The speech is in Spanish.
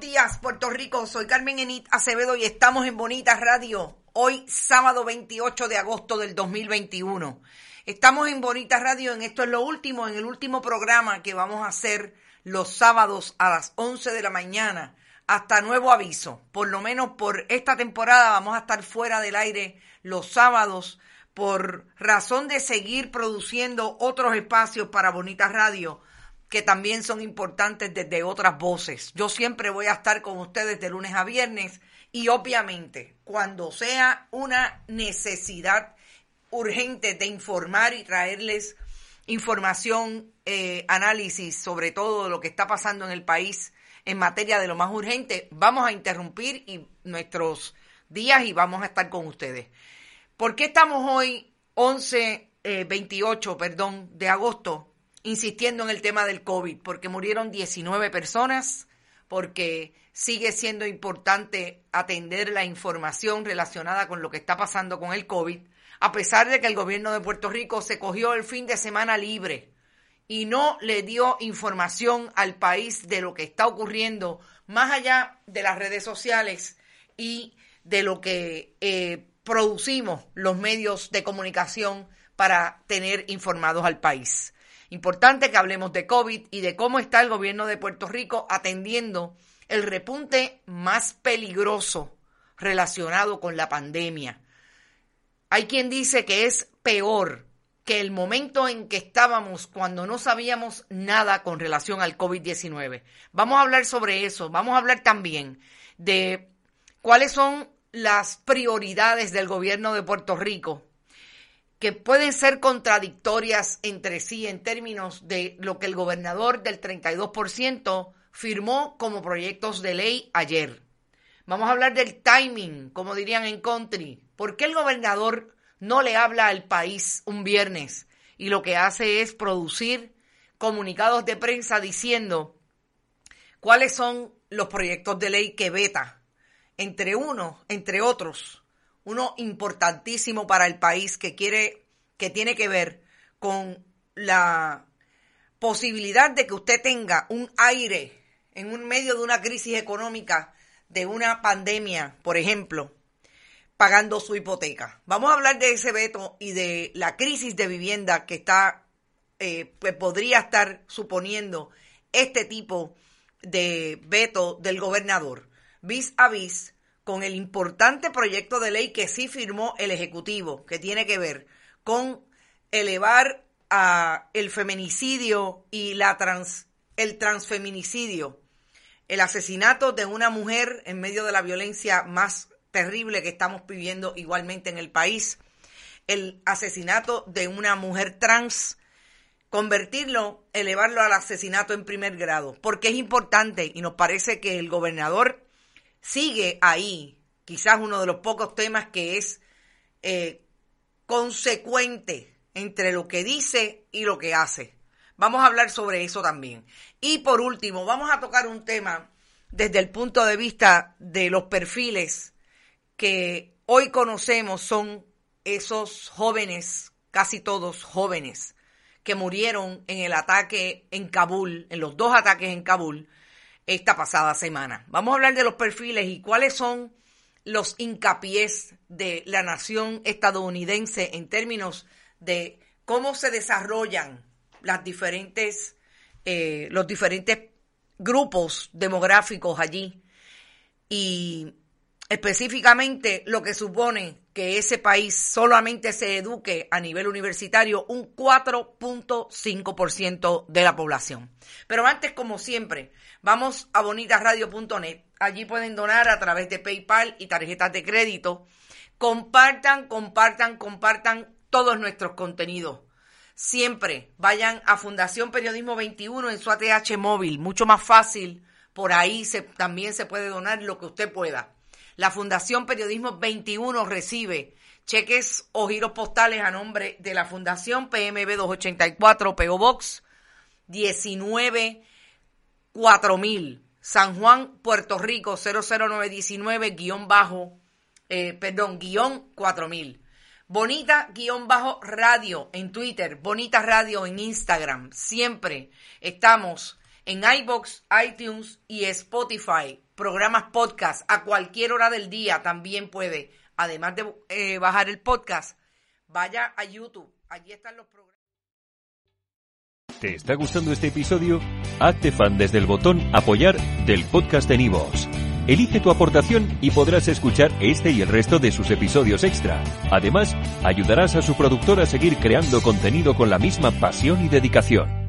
días, Puerto Rico. Soy Carmen Enit Acevedo y estamos en Bonita Radio. Hoy, sábado 28 de agosto del 2021. Estamos en Bonita Radio en esto es lo último, en el último programa que vamos a hacer los sábados a las 11 de la mañana hasta nuevo aviso. Por lo menos por esta temporada vamos a estar fuera del aire los sábados por razón de seguir produciendo otros espacios para Bonita Radio que también son importantes desde otras voces. Yo siempre voy a estar con ustedes de lunes a viernes y obviamente cuando sea una necesidad urgente de informar y traerles información, eh, análisis sobre todo lo que está pasando en el país en materia de lo más urgente, vamos a interrumpir y nuestros días y vamos a estar con ustedes. ¿Por qué estamos hoy 11, 28, eh, perdón, de agosto? Insistiendo en el tema del COVID, porque murieron 19 personas, porque sigue siendo importante atender la información relacionada con lo que está pasando con el COVID, a pesar de que el gobierno de Puerto Rico se cogió el fin de semana libre y no le dio información al país de lo que está ocurriendo, más allá de las redes sociales y de lo que eh, producimos los medios de comunicación para tener informados al país. Importante que hablemos de COVID y de cómo está el gobierno de Puerto Rico atendiendo el repunte más peligroso relacionado con la pandemia. Hay quien dice que es peor que el momento en que estábamos cuando no sabíamos nada con relación al COVID-19. Vamos a hablar sobre eso, vamos a hablar también de cuáles son las prioridades del gobierno de Puerto Rico que pueden ser contradictorias entre sí en términos de lo que el gobernador del 32% firmó como proyectos de ley ayer. Vamos a hablar del timing, como dirían en country. ¿Por qué el gobernador no le habla al país un viernes y lo que hace es producir comunicados de prensa diciendo cuáles son los proyectos de ley que veta, entre uno, entre otros, uno importantísimo para el país que quiere, que tiene que ver con la posibilidad de que usted tenga un aire en un medio de una crisis económica, de una pandemia, por ejemplo, pagando su hipoteca. Vamos a hablar de ese veto y de la crisis de vivienda que está, eh, podría estar suponiendo este tipo de veto del gobernador, vis a vis con el importante proyecto de ley que sí firmó el Ejecutivo, que tiene que ver con elevar a el feminicidio y la trans, el transfeminicidio, el asesinato de una mujer en medio de la violencia más terrible que estamos viviendo igualmente en el país, el asesinato de una mujer trans, convertirlo, elevarlo al asesinato en primer grado, porque es importante y nos parece que el gobernador sigue ahí, quizás uno de los pocos temas que es eh, consecuente entre lo que dice y lo que hace. Vamos a hablar sobre eso también. Y por último, vamos a tocar un tema desde el punto de vista de los perfiles que hoy conocemos son esos jóvenes, casi todos jóvenes, que murieron en el ataque en Kabul, en los dos ataques en Kabul, esta pasada semana. Vamos a hablar de los perfiles y cuáles son los hincapiés de la nación estadounidense en términos de cómo se desarrollan las diferentes, eh, los diferentes grupos demográficos allí y específicamente lo que supone que ese país solamente se eduque a nivel universitario un 4.5% de la población. Pero antes, como siempre, vamos a bonitasradio.net. Allí pueden donar a través de PayPal y tarjetas de crédito. Compartan, compartan, compartan todos nuestros contenidos. Siempre vayan a Fundación Periodismo 21 en su ATH móvil, mucho más fácil. Por ahí se, también se puede donar lo que usted pueda. La Fundación Periodismo 21 recibe cheques o giros postales a nombre de la Fundación PMB 284 PO Box 19 4000 San Juan, Puerto Rico 00919 guion bajo, eh, perdón, guion 4000. Bonita guion bajo radio en Twitter, Bonita Radio en Instagram. Siempre estamos en iBox, iTunes y Spotify programas podcast a cualquier hora del día, también puede, además de eh, bajar el podcast, vaya a YouTube. Allí están los programas. ¿Te está gustando este episodio? Hazte fan desde el botón apoyar del podcast de Nivos. Elige tu aportación y podrás escuchar este y el resto de sus episodios extra. Además, ayudarás a su productor a seguir creando contenido con la misma pasión y dedicación.